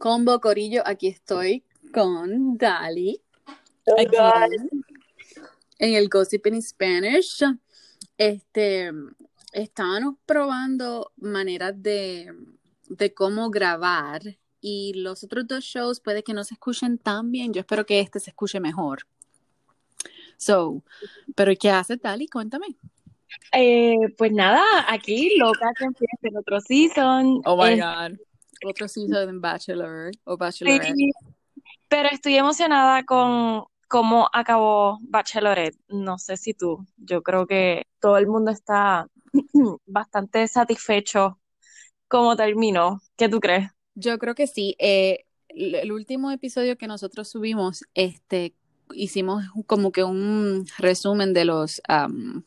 Combo Corillo, aquí estoy con Dali. Aquí en el Gossip in Spanish. Este, estábamos probando maneras de, de cómo grabar y los otros dos shows puede que no se escuchen tan bien. Yo espero que este se escuche mejor. So, pero ¿qué hace Dali? Cuéntame. Eh, pues nada, aquí loca que empiece el otro season. Oh my God. Otro season de Bachelor o Bachelorette. Sí, pero estoy emocionada con cómo acabó Bachelorette. No sé si tú, yo creo que todo el mundo está bastante satisfecho cómo terminó. ¿Qué tú crees? Yo creo que sí. Eh, el último episodio que nosotros subimos, este, hicimos como que un resumen de los, um,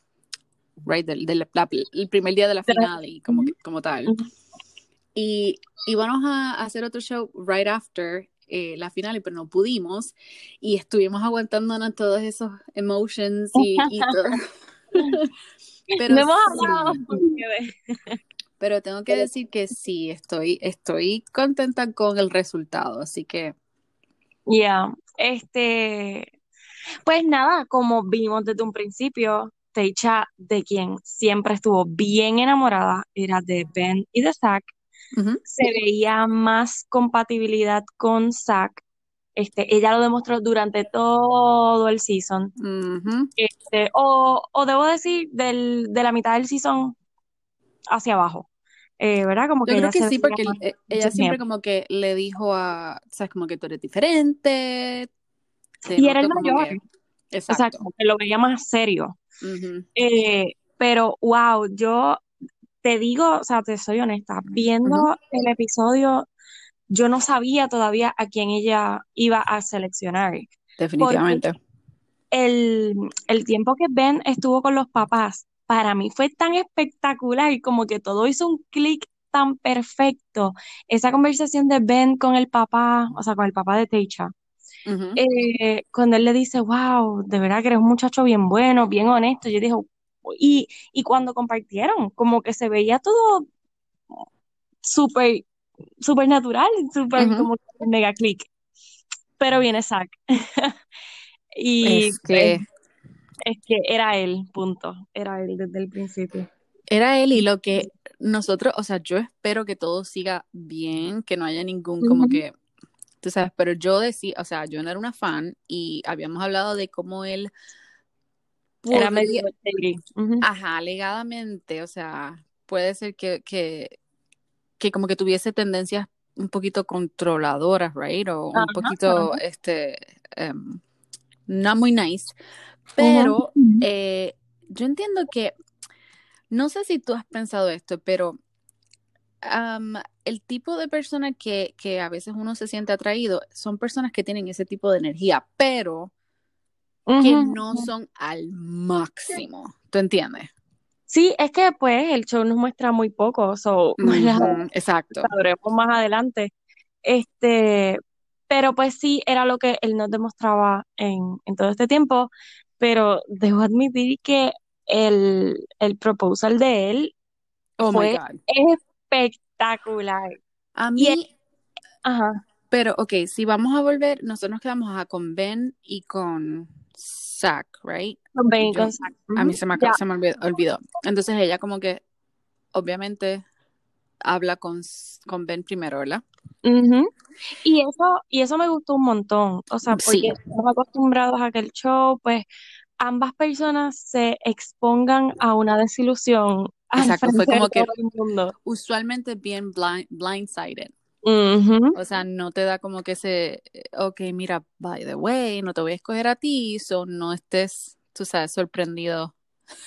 right, del, del el primer día de la final y como, como tal. Y íbamos a hacer otro show right after eh, la final, pero no pudimos. Y estuvimos aguantándonos todos esos emotions y, y todo. pero, no pero tengo que decir que sí, estoy, estoy contenta con el resultado, así que. Ya, este, pues nada, como vimos desde un principio, Teicha, de quien siempre estuvo bien enamorada, era de Ben y de Zach. Se veía más compatibilidad con Zach. Este, ella lo demostró durante todo el season. este, o, o, debo decir, del, de la mitad del season hacia abajo. Eh, ¿Verdad? Como que Yo creo que sí, porque eh, ella siempre como que le dijo a, sabes, como que tú eres diferente. Y era el mayor. exacto. O sea, como que lo veía más serio. Eh, pero, wow, yo te digo, o sea, te soy honesta, viendo el episodio, yo no sabía todavía a quién ella iba a seleccionar. Definitivamente. El, el tiempo que Ben estuvo con los papás, para mí fue tan espectacular, y como que todo hizo un clic tan perfecto. Esa conversación de Ben con el papá, o sea, con el papá de Teicha, eh, cuando él le dice, wow, de verdad que eres un muchacho bien bueno, bien honesto, yo dije, y, y cuando compartieron, como que se veía todo súper, súper natural, súper como mega click. Pero viene Zack. y es que... es que era él, punto. Era él desde el principio. Era él y lo que nosotros, o sea, yo espero que todo siga bien, que no haya ningún como que tú sabes, pero yo decía, o sea, yo no era una fan y habíamos hablado de cómo él era medio ajá, alegadamente, o sea, puede ser que, que, que, como que tuviese tendencias un poquito controladoras, right? O un poquito, este, um, no muy nice. Pero eh, yo entiendo que, no sé si tú has pensado esto, pero el tipo de persona que, que, a veces uno se siente atraído son personas que tienen ese tipo de energía, pero que no son al máximo. ¿Tú entiendes? Sí, es que pues el show nos muestra muy poco, so, exacto. Sabremos más adelante. Este, pero pues sí, era lo que él nos demostraba en, en todo este tiempo, pero debo admitir que el, el proposal de él oh fue espectacular. A mí, ajá. Pero, ok, si vamos a volver, nosotros nos quedamos con Ben y con Zack, right? Con Ben y con Zack. A mí se me, se me olvidó, Entonces ella como que, obviamente, habla con, con Ben primero, ¿verdad? Y eso, y eso me gustó un montón. O sea, porque estamos acostumbrados a que el show, pues, ambas personas se expongan a una desilusión Exacto, fue como que usualmente bien blind, blindsided. O sea, no te da como que ese, ok, mira, by the way, no te voy a escoger a ti, so no estés, tú sabes, sorprendido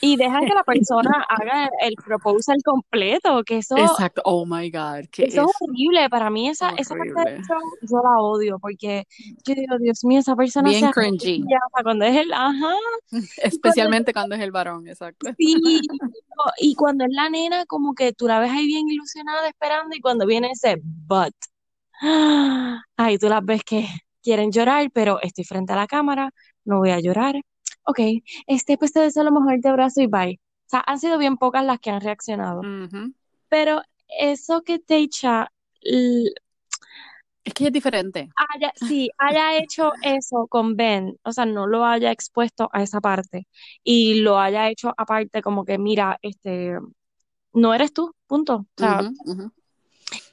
y dejan que la persona haga el proposal completo, que eso... Exacto, oh my God. eso es horrible, para mí esa, esa parte yo la odio, porque yo digo, Dios mío, esa persona... Bien cringy. Cuando es el, ajá. Especialmente cuando, es el varón, exacto. Sí, y cuando es la nena, como que tú la ves ahí bien ilusionada esperando y cuando viene ese but, ahí tú las ves que quieren llorar, pero estoy frente a la cámara, no voy a llorar, ok, este, pues te deseo lo mejor de abrazo y bye. O sea, han sido bien pocas las que han reaccionado. Pero eso que Teicha Es que es diferente. Haya, sí, haya hecho eso con Ben, o sea, no lo haya expuesto a esa parte y lo haya hecho aparte como que, mira, este, no eres tú, punto. O sea,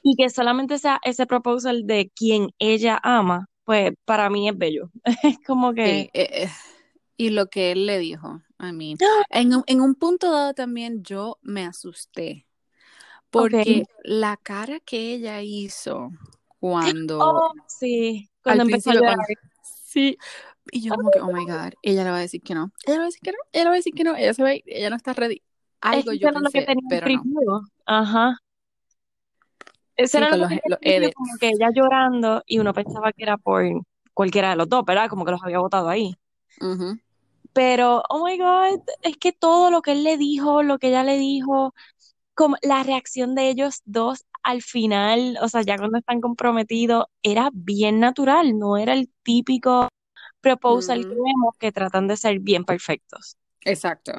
y que solamente sea ese proposal de quien ella ama, pues para mí es bello. Es como que, Sí, eh, eh, y lo que él le dijo, I mean, en, un- en un punto dado también yo me asusté, porque la cara que ella hizo cuando oh, sí, cuando empezó a llorar. cuando- sí, y yo como que, oh my God, ella le va a decir que no, ella le va a decir que no, ella le va a decir que no, ella se va a ir, ella no está ready. Algo Es yo era lo que pensé, tenía pero no. Ajá. Eso Sí, era lo que los, tenía como que ella llorando y uno pensaba que era por cualquiera de los dos, ¿verdad? Como que los había votado ahí. Ujú. Pero, oh my God, es que todo lo que él le dijo, lo que ella le dijo, como la reacción de ellos dos al final, o sea, ya cuando están comprometidos, era bien natural, no era el típico proposal que vemos que tratan de ser bien perfectos. Exacto.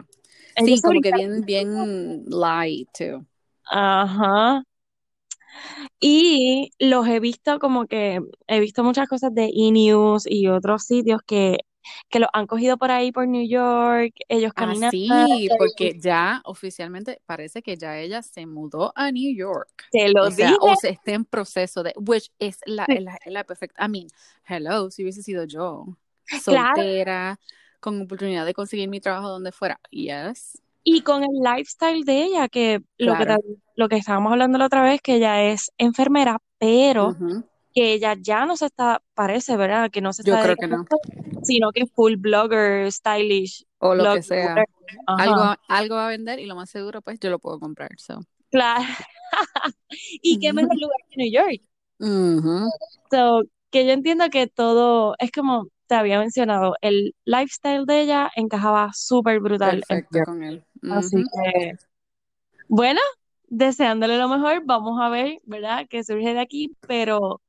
Ellos Sí, como que bien, bien light too. Ajá. Y los he visto como que he visto muchas cosas de E! y otros sitios que, que los han cogido por ahí por New York, ellos Ah, caminando. sí, porque ya oficialmente parece que ya ella se mudó a New York. Te lo O sea, o se está en proceso de, which es la, Sí. la, la perfecta. I mean, hello, si hubiese sido yo, Claro. soltera, con oportunidad de conseguir mi trabajo donde fuera. Yes. Y con el lifestyle de ella, que lo que, lo que estábamos hablando la otra vez, que ella es enfermera, pero. Que ella ya no se está, parece, ¿verdad? Que no se Yo está creo que no. sino que es full blogger, stylish, O lo blogger, que sea. Algo, algo va a vender y lo más seguro, pues yo lo puedo comprar. So. Claro. Y qué mejor lugar que New York. Ujú. So, que yo entiendo que todo, es como te había mencionado, el lifestyle de ella encajaba súper brutal Perfecto con él. Así que, bueno, deseándole lo mejor, vamos a ver, ¿verdad? Que surge de aquí, pero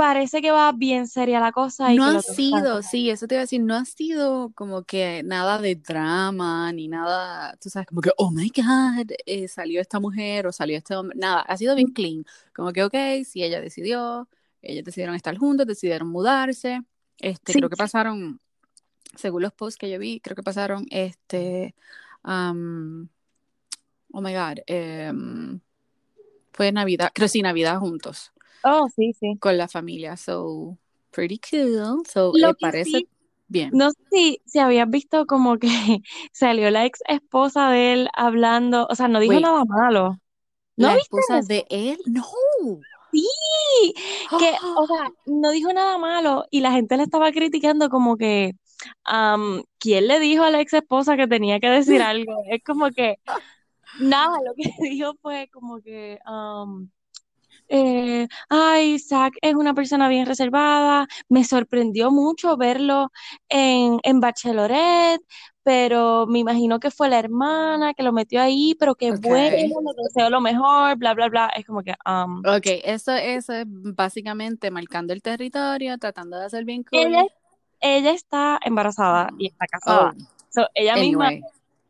parece que va bien seria la cosa y No ha sido, sí, eso te iba a decir, no ha sido como que nada de drama, ni nada, tú sabes, como que, oh my God, eh, salió esta mujer o salió este hombre, nada, ha sido bien clean, como que, ok, si ella decidió, ellos decidieron estar juntos, decidieron mudarse, este, Sí. creo que pasaron, según los posts que yo vi, creo que pasaron, este, am, oh my God, em, fue Navidad, creo sí, Navidad juntos Oh, sí, sí. con la familia, so pretty cool, so Lo eh, parece sí, bien. no sé si, si habías visto como que salió la ex esposa de él hablando, o sea, no dijo Wait, nada malo. ¿No la viste esposa eso? de él, no. Sí, que, o sea, no dijo nada malo y la gente le estaba criticando como que, ¿quién le dijo a la ex esposa que tenía que decir algo? Es como que, nada, lo que dijo fue como que, eh, ay, Zac es una persona bien reservada, me sorprendió mucho verlo en, en Bachelorette, pero me imagino que fue la hermana que lo metió ahí, pero Ok. bueno, le deseo lo mejor, bla, bla, bla. Es como que, am, Ok, eso, eso es básicamente marcando el territorio, tratando de hacer bien ella, cool. ella está embarazada y está casada. Oh, So, ella misma,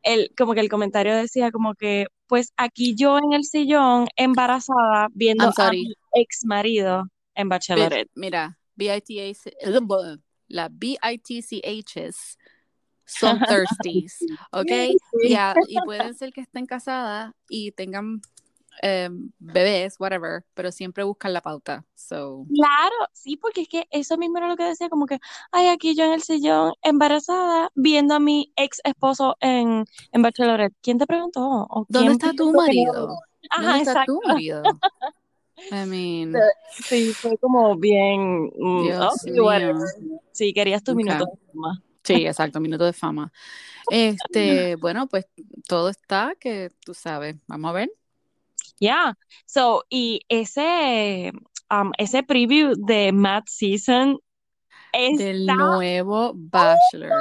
el, como que el comentario decía como que, pues aquí yo en el sillón, embarazada, viendo a mi ex marido en Bachelorette. mira, la BITCHs son thirsties, ¿ok? Y pueden ser que estén casadas y tengan em, bebés, whatever, pero siempre buscan la pauta. So, Claro, sí, porque es que eso mismo era lo que decía, como que, ay, aquí yo en el sillón, embarazada, viendo a mi ex esposo en, en Bachelorette. ¿Quién te preguntó? ¿O ¿dónde está tu marido? ¿Dónde Ajá, está exacto. tu marido? I mean, Sí, fue como bien, mm, Dios whatever. mío. Sí, querías tu Ok. minuto de fama. Sí, exacto, minuto de fama. Este, bueno, pues todo está que tú sabes. Vamos a ver. Yeah. So, y ese, um, ese preview de Matt Season Del está, nuevo Bachelor.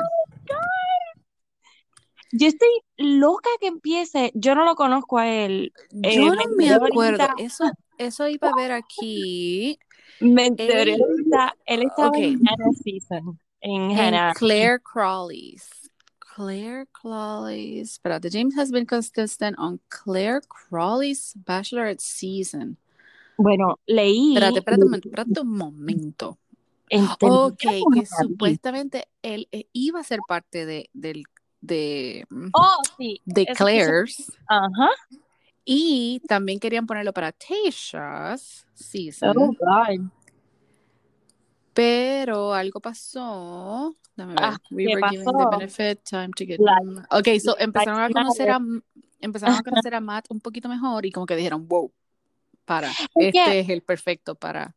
yo estoy loca que empiece, yo no lo conozco a él, eh, Yo me no me acuerdo. ahorita, Eso, eso iba a ver aquí. me enteré Él, él estaba ok, en Hannah Season, en en Hannah. Claire Crawley's. Claire Crawley's. Espérate, James has been consistent on Claire Crawley's Bachelorette season. Bueno, leí. Espérate, espérate un momento, espérate un momento. Ok, que supuestamente él eh, iba a ser parte de, del, de, mm, oh, sí. de Claire's. Ajá. Y también querían ponerlo para Tasha's season. Oh, God. Pero algo pasó. Dame ver. Ah, We ¿qué were given the pasó? benefit, time to get. Mm, Ok, so empezaron a conocer a empezaron a conocer a Matt un poquito mejor y como que dijeron, wow, para, este es el perfecto para,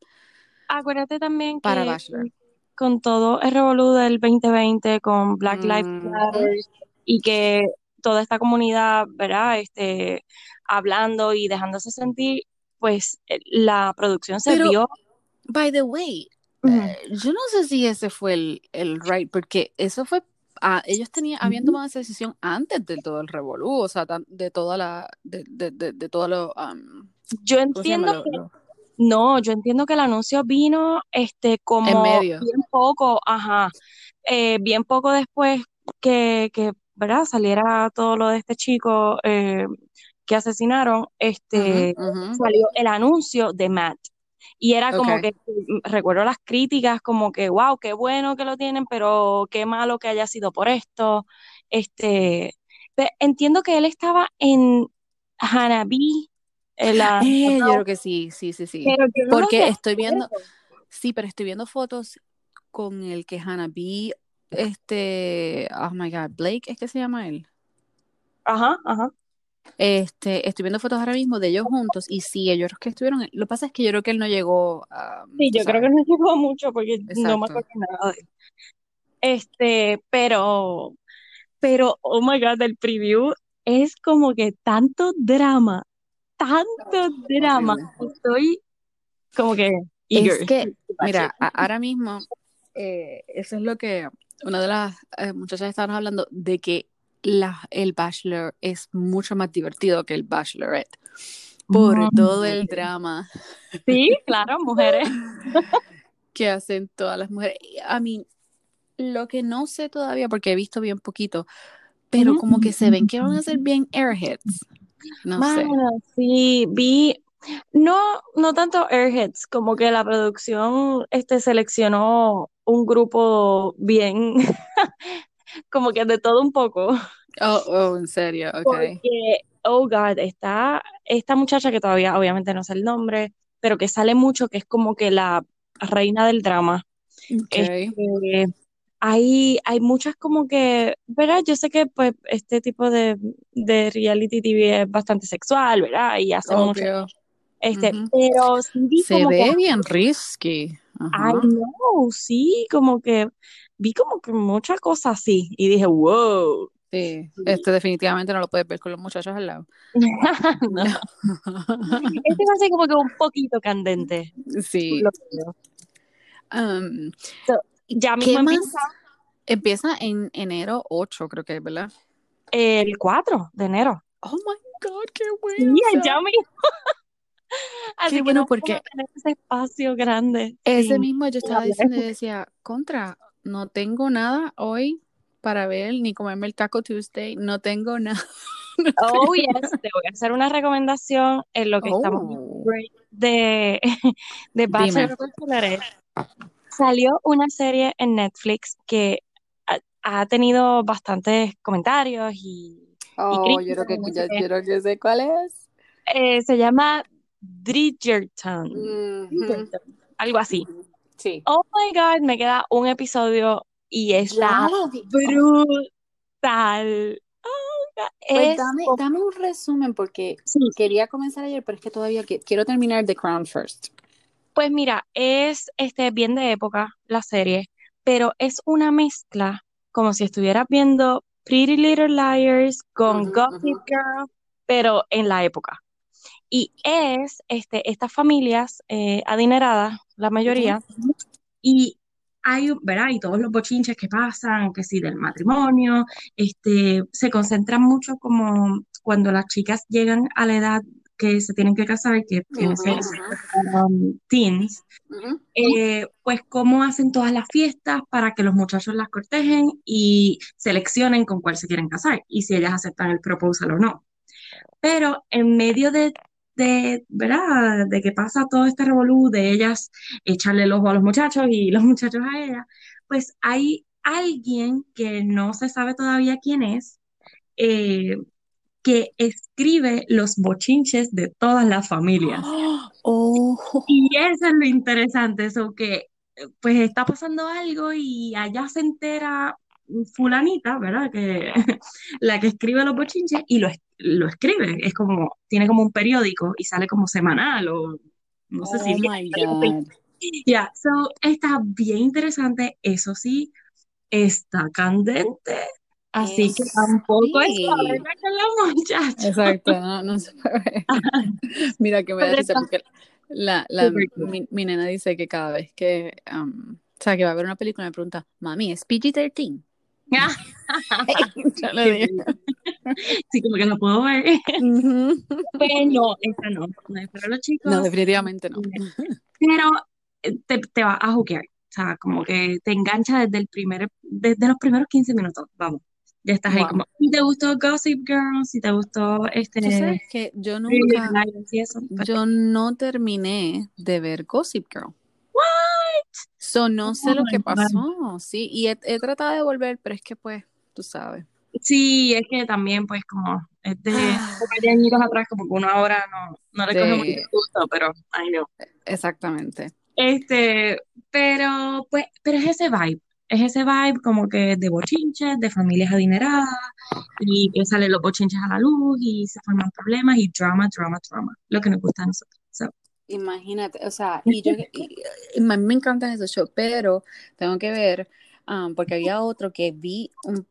Acuérdate también que para Bachelor. con todo el revolú del 2020, con Black Lives Ujú. Matter, y que toda esta comunidad, ¿verdad? Este, hablando y dejándose sentir, pues eh, la producción se Pero- vio. By the way, Eh, yo no sé si ese fue el, el right, porque eso fue, ah, ellos tenían, habían tomado esa decisión antes de todo el revolú, o sea, de toda la, de, de, de, de todo lo, um, Yo entiendo que No, yo entiendo que el anuncio vino este como En medio. bien poco, ajá, eh, bien poco después que, que, ¿verdad? Saliera todo lo de este chico eh, que asesinaron, este, salió el anuncio de Matt. Y era como que, mm, recuerdo las críticas, como que, wow, qué bueno que lo tienen, pero qué malo que haya sido por esto. Este, entiendo que él estaba en Hanabi, en la, Eh, yo creo que sí, sí, sí, sí. no Porque estoy viendo, sí, pero estoy viendo fotos con el que Hannah B, este, oh my God, Blake, ¿es que se llama él? Ajá, ajá. Este, estoy viendo fotos ahora mismo de ellos juntos y sí, ellos que estuvieron, lo que pasa es que yo creo que él no llegó a, Sí, yo creo sabes. que no llegó mucho porque no me Exacto. acuerdo nada de él. Este, pero, pero, oh my God, el preview es como que tanto drama, tanto drama. Estoy como que eager. Es que, mira, a- ahora mismo, eh, eso es lo que una de las eh, muchachas estaban hablando, de que la, el Bachelor es mucho más divertido que el Bachelorette, por todo el drama Sí, claro, mujeres. que hacen todas las mujeres. A mí, lo que no sé todavía, porque he visto bien poquito, pero como que se ven que van a ser bien airheads. No sé. Sí, vi, no, no tanto Airheads, como que la producción este, seleccionó un grupo bien, como que de todo un poco, Oh, oh, en serio, ok. porque, oh God, está esta muchacha que todavía obviamente no sé el nombre, pero que sale mucho, que es como que la reina del drama. Ok. Este, hay, hay muchas como que, ¿verdad? Yo sé que pues este tipo de, de reality TV es bastante sexual, ¿verdad? Y mucho, Obvio. este, Ujú. pero sí Se como ve que, bien risky. Ajá. know, sí, como que vi como que muchas cosas así y dije, wow. Sí, este definitivamente no lo puedes ver con los muchachos al lado. No. Este va a ser como que un poquito candente. Sí. lo. Um, Ya ¿qué mismo más? empieza Empieza en enero 8, creo que es, ¿verdad? el 4 de enero. Oh my God, qué bueno. Sí, ya mismo. Así Qué que bueno no vamos porque tener ese espacio grande. ese mismo yo estaba diciendo y decía, contra, no tengo nada hoy para ver ni comerme el Taco Tuesday, no tengo nada. Oh, yes, te voy a hacer una recomendación en lo que estamos Oh. break de, de. Bachelor. Salió una serie en Netflix que ha, ha tenido bastantes comentarios y, y Oh, yo críticas creo que y no qué. yo creo que sé cuál es. Eh, se llama Bridgerton, Ujú. Bridgerton, algo así. Sí. Oh my God, me queda un episodio y lo vi. brutal. Oh, God, Pues es dame, dame un resumen porque sí, quería comenzar ayer, pero es que todavía quiero terminar The Crown first. Pues mira, es este bien de época la serie, pero es una mezcla como si estuvieras viendo Pretty Little Liars con Ujú, Gossip ujú. Girl, pero en la época. Y es este estas familias eh, adineradas, la mayoría, y hay, ¿verdad? Y todos los bochinches que pasan, que sí, del matrimonio, este, se concentran mucho como cuando las chicas llegan a la edad que se tienen que casar, que tienen um, teens, eh, pues cómo hacen todas las fiestas para que los muchachos las cortejen y seleccionen con cuál se quieren casar y si ellas aceptan el proposal o no. Pero en medio de de, ¿verdad? De que pasa todo este revolú de ellas echarle el ojo a los muchachos y los muchachos a ella, pues hay alguien que no se sabe todavía quién es, eh, que escribe los bochinches de todas las familias. Oh. Y eso es lo interesante, eso que pues está pasando algo y allá se entera fulanita, ¿verdad? Que la que escribe los bochinches y lo, lo escribe, es como, tiene como un periódico y sale como semanal o no sé si... Oh my God. Ya, so está bien interesante, eso sí, está candente. Así que Es- tampoco es sí. para verla con la muchacha. Exacto, no, no se puede. Mira que me da risa porque la, la, mi, mi nena dice que cada vez que, um, o sea, que va a ver una película me pregunta, mami, ¿es PG-13? Yo le digo, Sí, como que lo puedo ver. "Ujú". Pero no, esta no. No es para los chicos. No, definitivamente no. Pero eh, te, te va a juquear. O sea, como que te engancha desde el primer, desde los primeros 15 minutos. Vamos. Ya estás ahí como, si te gustó Gossip Girl, si te gustó este Tú sabes que yo nunca, yo no terminé de ver Gossip Girl. So, no sé Oh lo que pasó, sí, y he, he tratado de volver, pero es que pues, tú sabes. Sí, es que también, pues, como es de Ah. de añitos atrás, como que uno ahora no, no le coge mucho gusto, pero, I know. Exactamente. Este, pero, pues, pero es ese vibe, es ese vibe como que de bochinches, de familias adineradas, y que salen los bochinches a la luz, y se forman problemas, y drama, drama, drama, lo que nos gusta a nosotros. So, Imagínate, o sea, y yo, y- y a mí me encantan esos shows, pero tengo que ver, um, porque había otro que vi, un,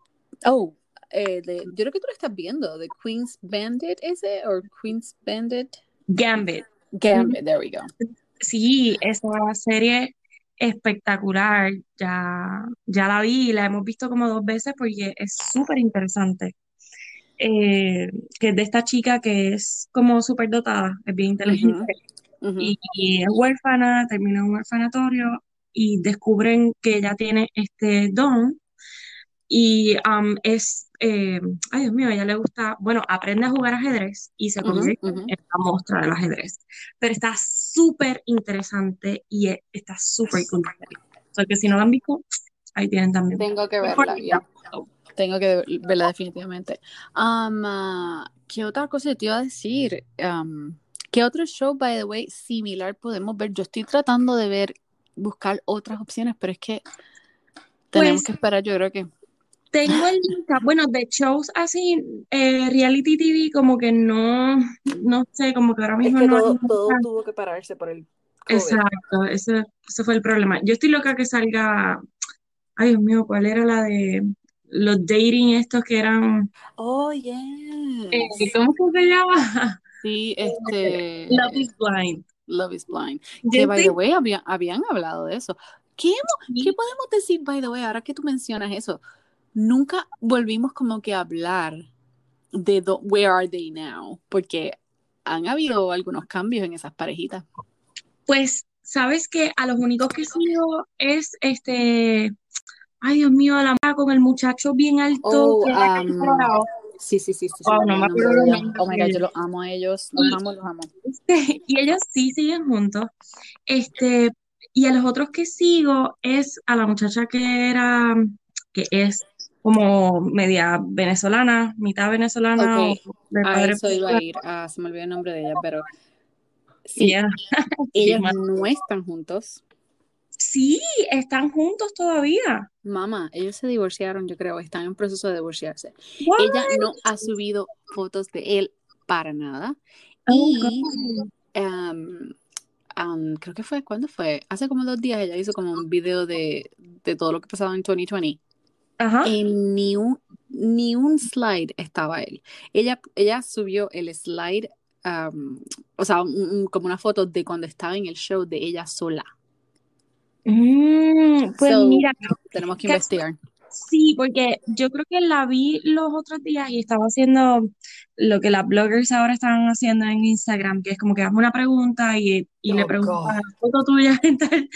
oh, eh, de, yo creo que tú lo estás viendo, de Queen's Bandit, ese, o Queen's Bandit, Gambit, Gambit, there we go. sí, esa serie espectacular, ya, ya la vi, la hemos visto como dos veces porque es súper interesante. Eh, que es de esta chica que es como súper dotada, es bien inteligente. Ujú. y, y es huérfana, termina en un orfanatorio y descubren que ella tiene este don y um, es, eh, ay Dios mío, a ella le gusta, bueno, aprende a jugar ajedrez y se convierte ujú. en la mostra del ajedrez, pero está súper interesante y e- está súper cool. O sea que si no la han visto, ahí tienen también. Tengo que verla, ya. ya. Tengo que verla definitivamente. Um, ah, ¿qué otra cosa te iba a decir? Um, ¿qué otro show, by the way, similar podemos ver? Yo estoy tratando de ver, buscar otras opciones, pero es que tenemos Pues- que esperar, yo creo que. Tengo el bueno, de shows así, eh, reality TV, como que no, no sé, como que ahora mismo no hay nada. tuvo que pararse por el Exacto, ese, ese fue el problema. Yo estoy loca que salga, ay Dios mío, ¿cuál era la de los dating estos que eran, Oh, eh, yes. ¿cómo que se llama? Sí, este. Love is Blind. Love is Blind. Que, by the way, había- habían hablado de eso. ¿Qué, hemos- ¿Qué podemos decir, by the way, ahora que tú mencionas eso? Nunca volvimos como que a hablar de do- Where Are They Now, porque han habido algunos cambios en esas parejitas. Pues, ¿sabes qué? A los únicos que sigo es este, ay Dios mío, la mujer con el muchacho bien alto Oh, que um. Sí, sí, sí, sí. Wow, no me acuerdo los Oh my God, yo los amo a ellos, los Y- amo, los amo. Este, y ellos sí siguen juntos. Este, y a los otros que sigo es a la muchacha que era, que es como media venezolana, mitad venezolana Ok, o de A padre eso iba a ir, ah, se me olvidó el nombre de ella, pero sí, Yeah. ellos mal. no están juntos. Sí, están juntos todavía. Mamá, ellos se divorciaron, yo creo, están en proceso de divorciarse. What? Ella no ha subido fotos de él para nada. Oh, Y um, um, creo que fue, ¿cuándo fue? Hace como dos días ella hizo como un video de, de todo lo que pasaba en 2020. Ajá. En ni un, ni un slide estaba él. Ella, ella subió el slide, um, o sea, un- un- como una foto de cuando estaba en el show de ella sola. Mm, pues So, mira, Tenemos que investigar. sí, porque yo creo que la vi los otros días y estaba haciendo lo que las bloggers ahora están haciendo en Instagram, que es como que haces una pregunta y, y le Oh, preguntas God. foto tuya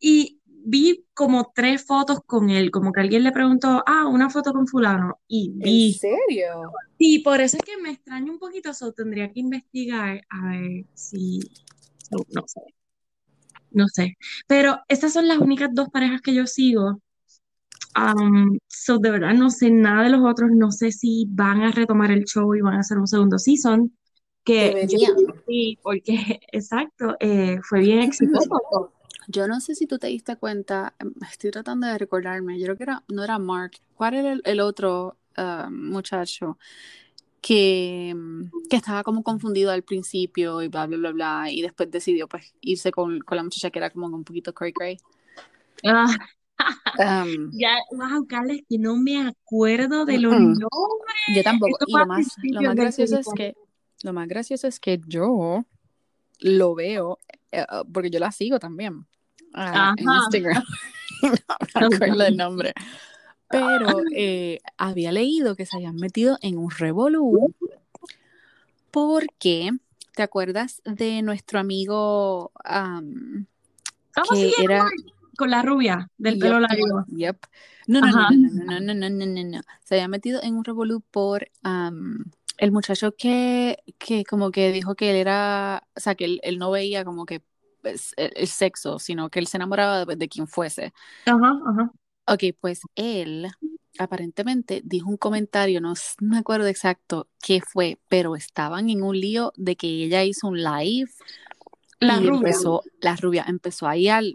y vi como tres fotos con él, como que alguien le preguntó, ah, una foto con fulano, y vi. ¿En serio? Sí, por eso es que me extraña un poquito, eso tendría que investigar a ver si, no sé, no sé. Pero estas son las únicas dos parejas que yo sigo. Um, so de verdad no sé nada de los otros, no sé si van a retomar el show y van a hacer un segundo season, que sí, porque exacto, eh, fue bien exitoso. Yo no sé si tú te diste cuenta, em, estoy tratando de recordarme, yo creo que era, no era Mark, ¿cuál era el, otro um, muchacho? Que, mm, que, estaba como confundido al principio y bla, bla, bla, bla, y después decidió pues irse con, con la muchacha que era como un poquito cray cray. Ah, um, ya, wow, Carles, que no me acuerdo de los nombres. Yo tampoco, y lo más, lo más gracioso es que, lo más gracioso es que yo lo veo, eh, porque yo la sigo también uh, en Instagram. no me acuerdo el nombre. Pero eh, había leído que se habían metido en un revolú porque, ¿te acuerdas de nuestro amigo um, que era con la rubia del pelo largo? Yep. No, no, no, no, no, no, no, no, no, Se había metido en un revolú por um, el muchacho que, que como que dijo que él era, o sea, que él, él no veía como que pues, el, sexo, sino que él se enamoraba de, quien fuese. Ajá, ajá. Ok, pues él aparentemente dijo un comentario, no, me acuerdo exacto qué fue, pero estaban en un lío de que ella hizo un live. La rubia. Empezó, la rubia empezó ahí al,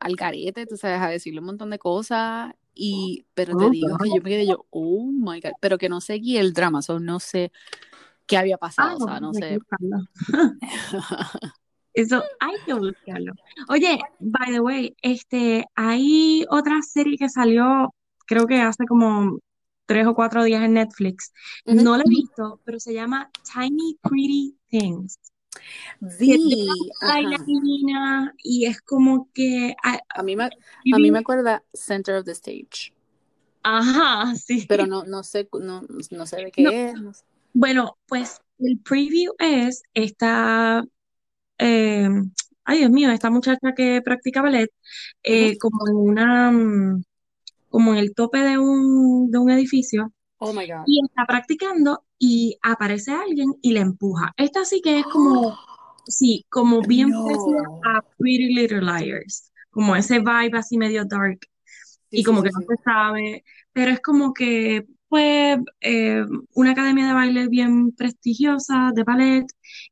al garete, tú sabes, a decirle un montón de cosas. Y, pero te digo que yo me quedé yo, oh my god, pero que no seguí el drama, o no sé qué había pasado, o sea, no sé. Eso hay que buscarlo. Oye, by the way, este, hay otra serie que salió, creo que hace como tres o cuatro días en Netflix. No la he visto, pero se llama Tiny Pretty Things. Sí, y es como que a, mí me, a mí me acuerda Center of the Stage. Ajá, sí. Pero no, no sé, no, no sé de qué es. Bueno, pues el preview es esta eh, ay Dios mío, esta muchacha que practica ballet, eh, como en una, mm, como en el tope de un, de un edificio. Oh my God. Y está practicando y aparece alguien y le empuja. Esta sí que es como, sí, como bien parecida a Pretty Little Liars, como ese vibe así medio dark. y como que no se sabe, pero es como que pues eh, una academia de baile bien prestigiosa, de ballet,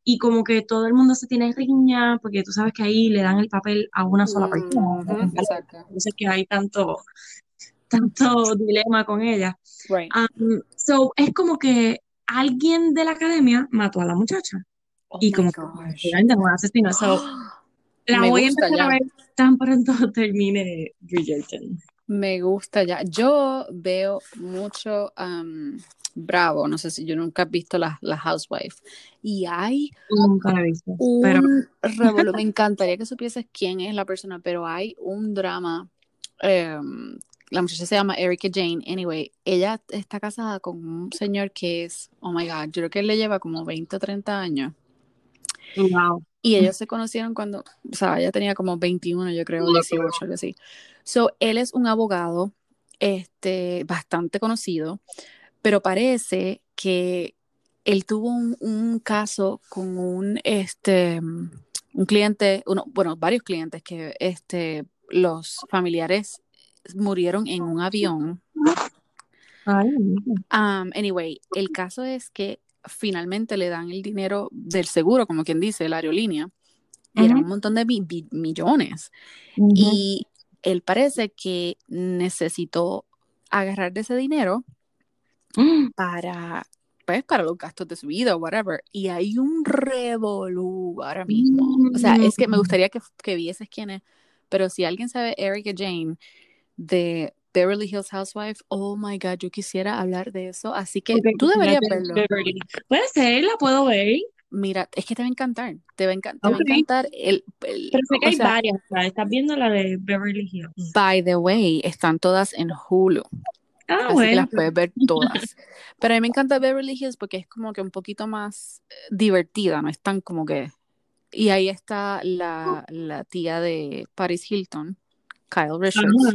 y como que todo el mundo se tiene riña, porque tú sabes que ahí le dan el papel a una sola persona. Entonces que hay tanto, tanto dilema con ella. Um, so, es como que alguien de la academia mató a la muchacha. Oh y como que un asesino. So, la voy a empezar a ver tan pronto termine Bridgerton. Me gusta ya. Yo veo mucho Bravo, no sé si yo nunca he visto la, la Housewife. Y hay nunca he visto, un Me encantaría que supieses quién es la persona, pero hay un drama. Em, la muchacha se llama Erika Jane. Anyway, ella está casada con un señor que es, oh my god, yo creo que él le lleva como 20 o 30 años. Wow. Y ellos se conocieron cuando, o sea, ella tenía como 21, yo creo, 18, algo así. So, él es un abogado este, bastante conocido, pero parece que él tuvo un, caso con un, este, un cliente, uno, bueno, varios clientes que este, los familiares murieron en un avión. Um, anyway, el caso es que finalmente le dan el dinero del seguro, como quien dice, la aerolínea, eran un montón de millones. Y él parece que necesitó agarrar de ese dinero para, pues, para los gastos de su vida o whatever. Y hay un revolú ahora mismo. O sea, es que me mm. gustaría que, que vieses quién es, pero si alguien sabe Erika Jane de Beverly Hills Housewife. Oh my God, yo quisiera hablar de eso. Así que tú deberías verlo. Puede ser, la puedo ver. Mira, es que te va a encantar. Te va a, encantar el, Pero sé que hay varias. Estás viendo la de Beverly Hills. By the way, están todas en Hulu. Ah, así bueno. Que las puedes ver todas. Pero a mí me encanta Beverly Hills porque es como que un poquito más eh, divertida, no es tan como que. Y ahí está la, la tía de Paris Hilton Kyle Richards.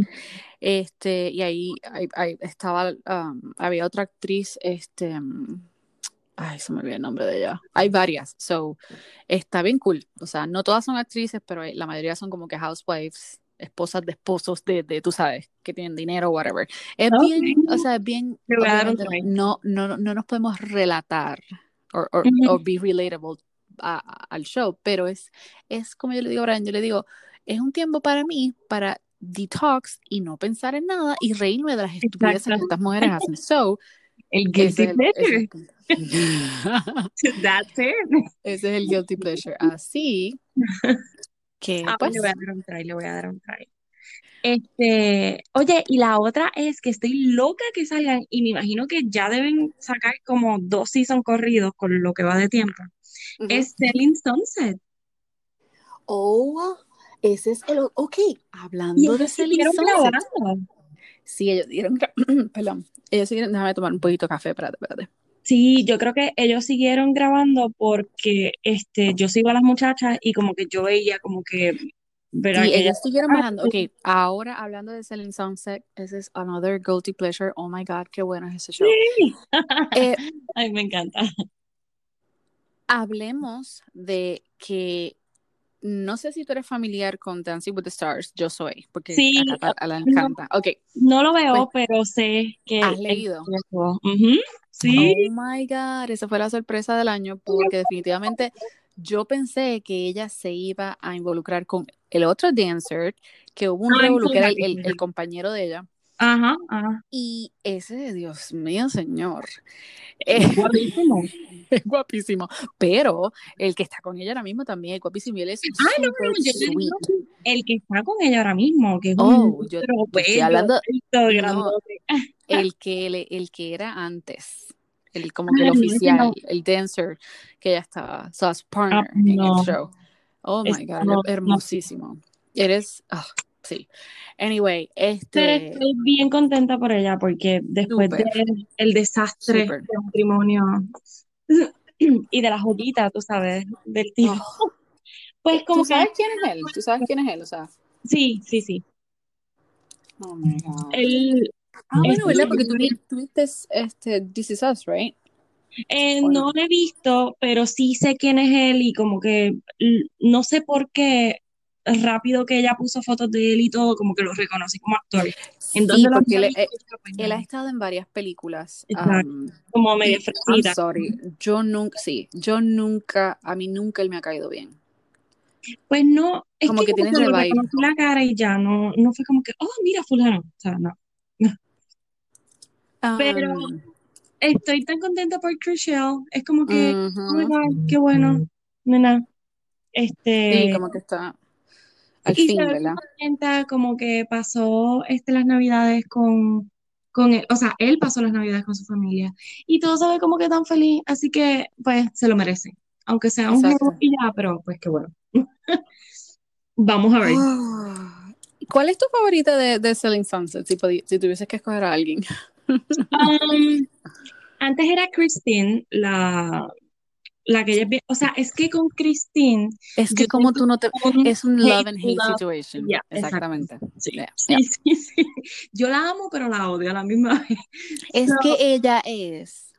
Este, y ahí, ahí, estaba, um, había otra actriz, este, um, ay, se me olvidó el nombre de ella. Hay varias, so, está bien cool. O sea, no todas son actrices, pero la mayoría son como que housewives, esposas de esposos de, de tú sabes, que tienen dinero, whatever. Es bien, o sea, es bien, no, no, no nos podemos relatar o or, be relatable al show, pero es, es como yo le digo a Brian, yo le digo, es un tiempo para mí para detox y no pensar en nada y reírme de las estupideces que estas mujeres hacen. So, el guilty pleasure. That's it. Ese es el guilty pleasure. Así que ah, pues, le voy a dar un try, le voy a dar un try. Este, oye, y la otra es que estoy loca que salgan y me imagino que ya deben sacar como dos season corridos con lo que va de tiempo. Es Selling Sunset. Oh, ese es el. Ok, hablando de Sunset. Sí, ellos dieron. Perdón. Ellos siguieron. Déjame tomar un poquito de café, espérate, espérate. Sí, yo creo que ellos siguieron grabando porque este, yo sigo a las muchachas y como que yo veía como que y ellos siguieron bajando. Ok, ahora hablando de Selling Sunset, ese es Another Guilty Pleasure. Oh my God, qué bueno es ese show. Eh, Ay, me encanta. Hablemos de que no sé si tú eres familiar con Dancing with the Stars, yo soy, porque sí, a, la encanta. No, okay. no lo veo, pues, pero sé que... ¿Has leído? Sí. Oh my God, esa fue la sorpresa del año, porque definitivamente yo pensé que ella se iba a involucrar con el otro dancer, que hubo un revolucionario, el, el, compañero de ella. Ajá, ajá. Y ese, Dios mío, señor. Es guapísimo. es guapísimo. Pero el que está con ella ahora mismo también es guapísimo y él es Ay, no, no, yo el que está con ella ahora mismo, que es oh, un yo, estoy hablando, el que el que era antes el como que el oficial, el dancer que ya estaba, so as partner ah, en el show. Oh my god, hermosísimo. Eres, oh, sí. Anyway, este. estoy bien contenta por ella porque después del desastre del matrimonio y de la joyita, tú sabes, del tío. Oh. Pues como ¿Tú sabes quién es él? ¿Tú sabes quién es él? O sea. Sí, sí, sí. Oh my god. Él, Ah, bueno, ¿verdad? Porque tú tuviste este, This Is Us, right? Eh, no lo he visto, pero sí sé quién es él y como que no sé por qué rápido que ella puso fotos de él y todo, como que lo reconocí como actor. Entonces, sí, porque él, él, ha estado en varias películas. Um, como medio fresquita. sorry, yo nunca, sí, yo nunca, a mí nunca él me ha caído bien. Pues no, es como que, que tienes la cara y ya, no, no fue como que, oh, mira fulano, o sea, no. Pero estoy tan contenta por Chriselle. Es como que, oh qué bueno, nena. Este, sí, como que está al fin, ¿verdad? Contenta, como que pasó este, las navidades con, con él, o sea, él pasó las navidades con su familia y todo sabe como que tan feliz, así que pues se lo merece, aunque sea un juego y ya, pero pues qué bueno. Vamos a ver. Ah, ¿Cuál es tu favorita de, de Selling Sunset si, si tuvieses que escoger a alguien? Um, antes era Christine, la, la que ella, o sea, es que con Christine. Es que como tú no te. Es un love and hate situation. Exactamente. Sí. Sí, sí, Yo la amo, pero la odio a la misma vez. Es que ella es.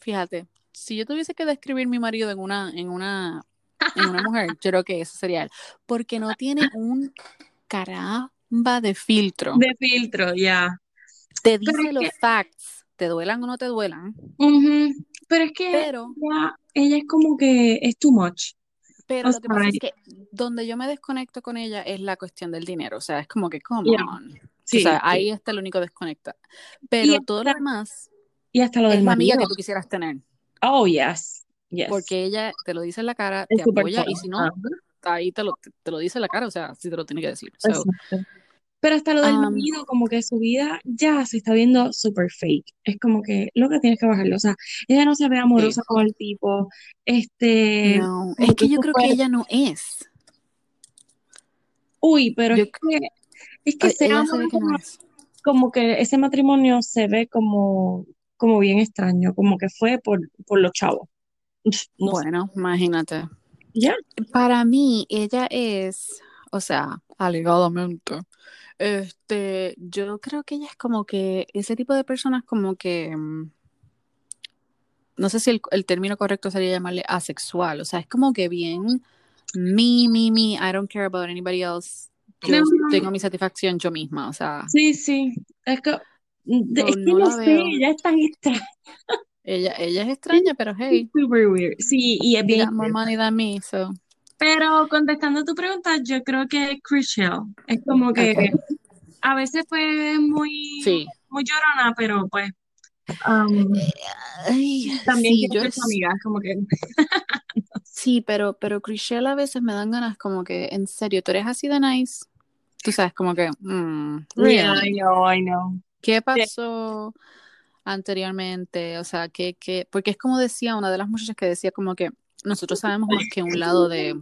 Fíjate, si yo tuviese que describir mi marido en una, en una, en una mujer, yo creo que eso sería él. Porque no tiene un caramba de filtro. De filtro, ya te dice los facts, te duelan o no te duelan. Pero es que ella, es como que es too much. Pero lo que pasa es que donde yo me desconecto con ella es la cuestión del dinero. O sea, es como que, come on. o sea, ahí está el único desconecta. Pero todo lo demás y hasta lo es la amiga que tú quisieras tener. Oh, yes. yes. Porque ella te lo dice en la cara, te apoya, y si no, ahí te lo, te, lo dice en la cara, o sea, sí te lo tiene que decir. Pero hasta lo del marido, como que su vida ya se está viendo súper fake. Es como que lo que tienes que bajarlo. O sea, ella no se ve amorosa con el tipo. Este. No, es que yo creo que ella no es. Uy, pero es que. Es que se como, que ese matrimonio se ve como, como bien extraño, como que fue por, por los chavos. bueno, imagínate. Ya. Para mí, ella es, o sea, Alegadamente. Este, yo creo que ella es como que ese tipo de personas como que mm, no sé si el, el término correcto sería llamarle asexual, o sea, es como que bien me, me, me, I don't care about anybody else. Yo No. tengo mi satisfacción yo misma, o sea, Sí, sí. Es que, de- No, es que no no sé, veo. ella es tan extraña. ella, ella es extraña, pero hey, Super weird. Sí, y es bien. got more money than me, so. Pero contestando tu pregunta, yo creo que Chriselle es como que Okay. a veces pues muy, Sí. muy llorona, pero pues um, Ay, también sí, yo su amiga, como que sí, pero, pero Chriselle a veces me dan ganas como que, en serio, tú eres así de nice. Tú sabes, como que, mm, Yeah? I know, I know. ¿Qué pasó anteriormente? O sea, que, que, porque es como decía una de las muchachas que decía como que nosotros sabemos más que un lado de,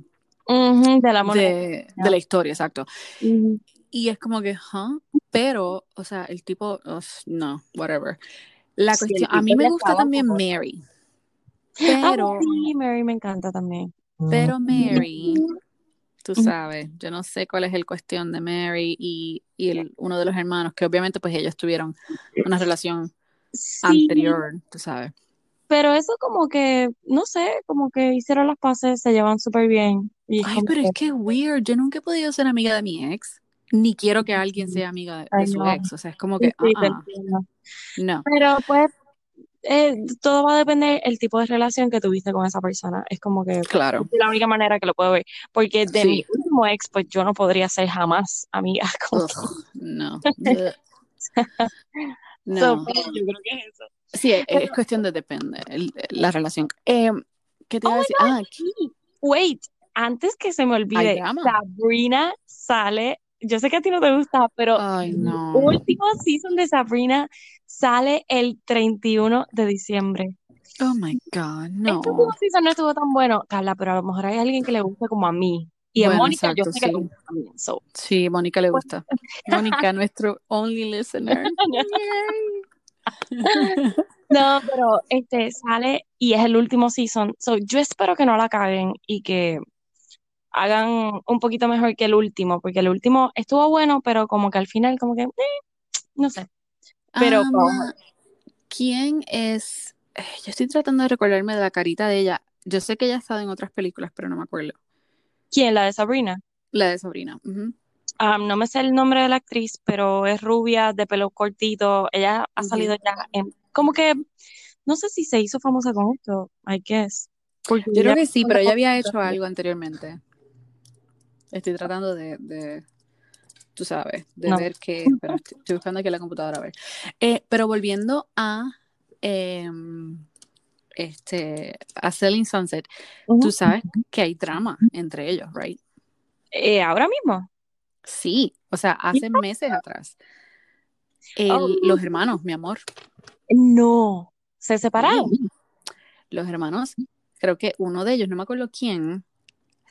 de la moneda. de, de la historia, exacto. Y es como que, ¿huh? Pero, o sea, el tipo, ugh, no, whatever. La Sí, cuestión, a mí me gusta también Mary, Ah, pero, sí, Mary me encanta también. pero Mary, tú sabes, yo no sé cuál es el cuestión de Mary y, y el, uno de los hermanos, que obviamente pues ellos tuvieron una relación Sí, anterior, tú sabes. Pero eso como que, no sé, como que hicieron las paces, se llevan súper bien. Y Ay, pero que, es que weird, yo nunca he podido ser amiga de mi ex, ni quiero que alguien sea amiga de, Ay, su no. ex, o sea, es como que, sí, ah, no, Pero pues eh, todo va a depender el tipo de relación que tuviste con esa persona. Es como que claro, es la única manera que lo puedo ver. Porque de mi último ex, pues yo no podría ser jamás amiga con ugh, no. So, no. pues, yo creo que es eso. Sí, es, es cuestión de depende, el- la relación. Eh, ¿qué te Oh iba a my decir? God, Ah, sí. Wait, antes que se me olvide. Sabrina sale, yo sé que a ti no te gusta, pero Ay, el no. último season de Sabrina sale el 31 de diciembre. Oh my God, Este no. último season no estuvo tan bueno, Carla, pero a lo mejor hay alguien que le guste como a mí. Y a Bueno, Mónica yo exacto, sé que le sí. gusta también. So. Sí, Mónica le gusta. Mónica, nuestro only listener. No, pero este sale y es el último season. So, yo espero que no la caguen y que hagan un poquito mejor que el último, porque el último estuvo bueno, pero como que al final, como que, eh, no sé. Pero Um, vamos, ¿quién es? eh, Yo estoy tratando de recordarme de la carita de ella. Yo sé que ella ha estado en otras películas, pero no me acuerdo. ¿quién? La de Sabrina. La de Sabrina. ujú. Um, no me sé el nombre de la actriz, pero es rubia, de pelo cortito. Ella ha salido ya en, como que, no sé si se hizo famosa con esto, I guess. Porque Yo creo que sí, pero ella había hecho algo anteriormente. Estoy tratando de, de tú sabes, de No. ver qué. Pero estoy, estoy buscando aquí la computadora a ver. Eh, pero volviendo a em, este a Selling Sunset, tú sabes que hay drama entre ellos, right? Eh, ahora mismo. Sí, o sea, hace meses atrás. El- Oh. Los hermanos, mi amor. No. ¿Se separaron? Los hermanos, creo que uno de ellos, no me acuerdo quién,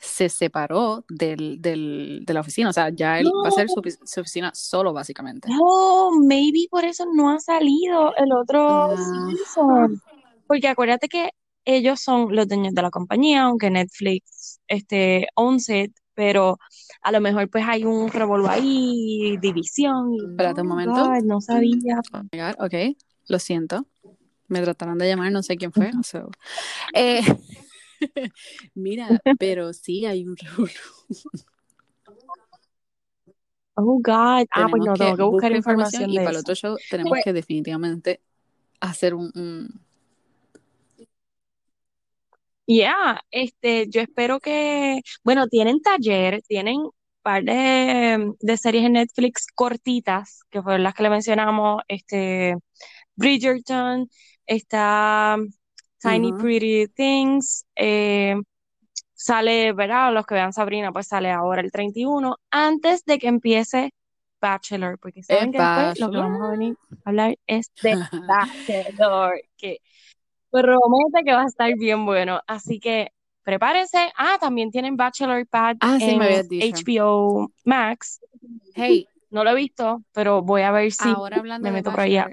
se separó del, del- de la oficina. O sea, ya él va a hacer su, ofi- su oficina solo, básicamente. Oh, maybe por eso no ha salido el otro Ah. season. Porque acuérdate que ellos son los dueños de la compañía, aunque Netflix este, owns it, pero a lo mejor pues hay un revolvo ahí, división. Y, Espérate un momento. No sabía. Ok, lo siento. Me trataron de llamar, no sé quién fue. so. Eh, mira, pero sí hay un revolú. Oh, God. Ah, pues no, tengo que buscar buscar información y para el otro show tenemos Pues- que definitivamente hacer un, un- Yeah, este, yo espero que, bueno, tienen taller, tienen un par de, de series en Netflix cortitas, que fueron las que le mencionamos, este, Bridgerton, está Tiny. Pretty Things, eh, sale, ¿verdad? Los que vean Sabrina, pues sale ahora el 31, antes de que empiece Bachelor, porque saben que después lo que vamos a venir a hablar es de Bachelor, que promete que va a estar bien bueno. Así que prepárense. Ah, también tienen Bachelor Pad Ah, sí, en me habías dicho. HBO Max. Hey, No lo he visto, pero voy a ver si ahora hablando me meto por allá.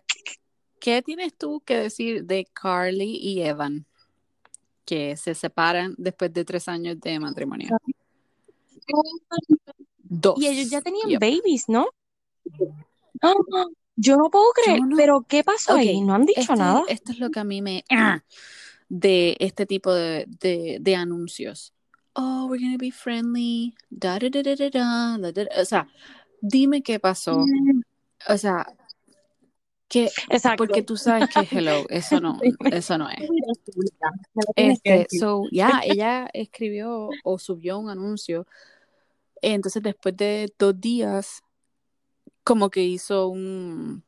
¿qué tienes tú que decir de Carly y Evan? Que se separan después de tres años de matrimonio. Dos. Y ellos ya tenían Yep. babies, ¿no? ¡Ah! Yo no puedo creer, no- pero ¿qué pasó ahí? Ok, No han dicho esto, nada. esto es lo que a mí me... ah, de este tipo de, de, de anuncios. Oh, we're gonna be friendly. Da, da, da, da, da, da, da. O sea, dime qué pasó. Mm, O sea, que... Exacto. Porque tú sabes que, hello, eso no, eso no es. Este, so, ya, ella escribió o subió un anuncio. Entonces, después de dos días, como que hizo un,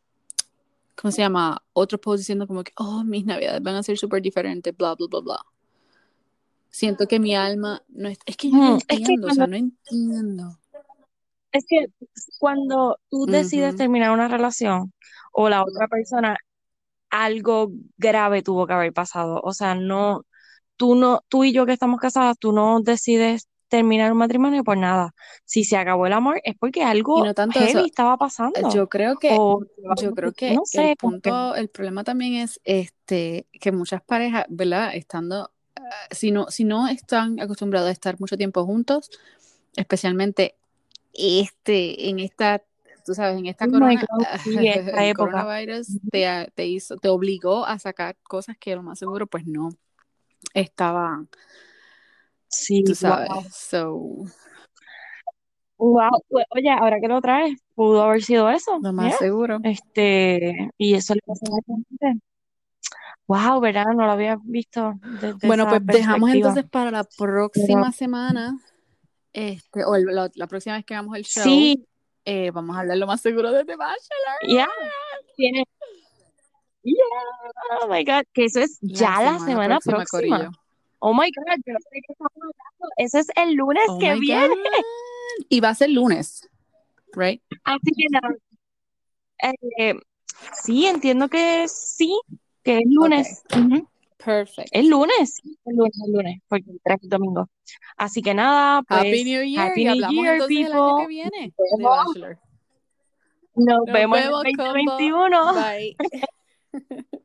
¿cómo se llama? Otro post diciendo como que, oh, mis navidades van a ser súper diferentes, bla, bla, bla, bla. Siento que mi alma no es, es que yo no Mm, es que entiendo, o sea, no entiendo. Es que cuando tú decides terminar una relación o la otra persona, algo grave tuvo que haber pasado. O sea, no, tú no, tú y yo que estamos casadas, tú no decides terminar un matrimonio por nada. Si se acabó el amor es porque algo no tanto heavy eso, estaba pasando. Yo creo que O Yo creo que no sé, el punto, el problema también es este que muchas parejas, ¿verdad? Estando, ah, si no, si no están acostumbrados a estar mucho tiempo juntos, especialmente este, en esta, tú sabes, en esta Oh corona, God, sí, esta el época. coronavirus te, te hizo, te obligó a sacar cosas que lo más seguro, pues no estaban, Sí, tú wow. sabes. So, Wow. Pues, Oye, ahora que lo traes, pudo haber sido eso. lo más seguro. Este, y eso le pasó a mucha gente. Wow, ¿verdad? No lo había visto desde Bueno, esa pues dejamos entonces para la próxima semana, este, o el- la, la próxima vez que hagamos el show, Sí, eh, vamos a hablar lo más seguro de The Bachelor. tiene. Yeah, oh my God, que eso es ya la semana próxima. Oh my God, yo no sé qué estamos hablando. Eso es el lunes Oh que viene. God. Y va a ser lunes, right? Así que nada. Eh, sí, entiendo que sí, que es lunes. Ujú. Perfect. Es lunes, el lunes, el lunes, porque el 3 es domingo. Así que nada, pues, Happy New Year Happy New Year, entonces el año que people. viene Nos vemos. Bachelor. Nos Nos vemos en el vemos, combo. 2021. Bye.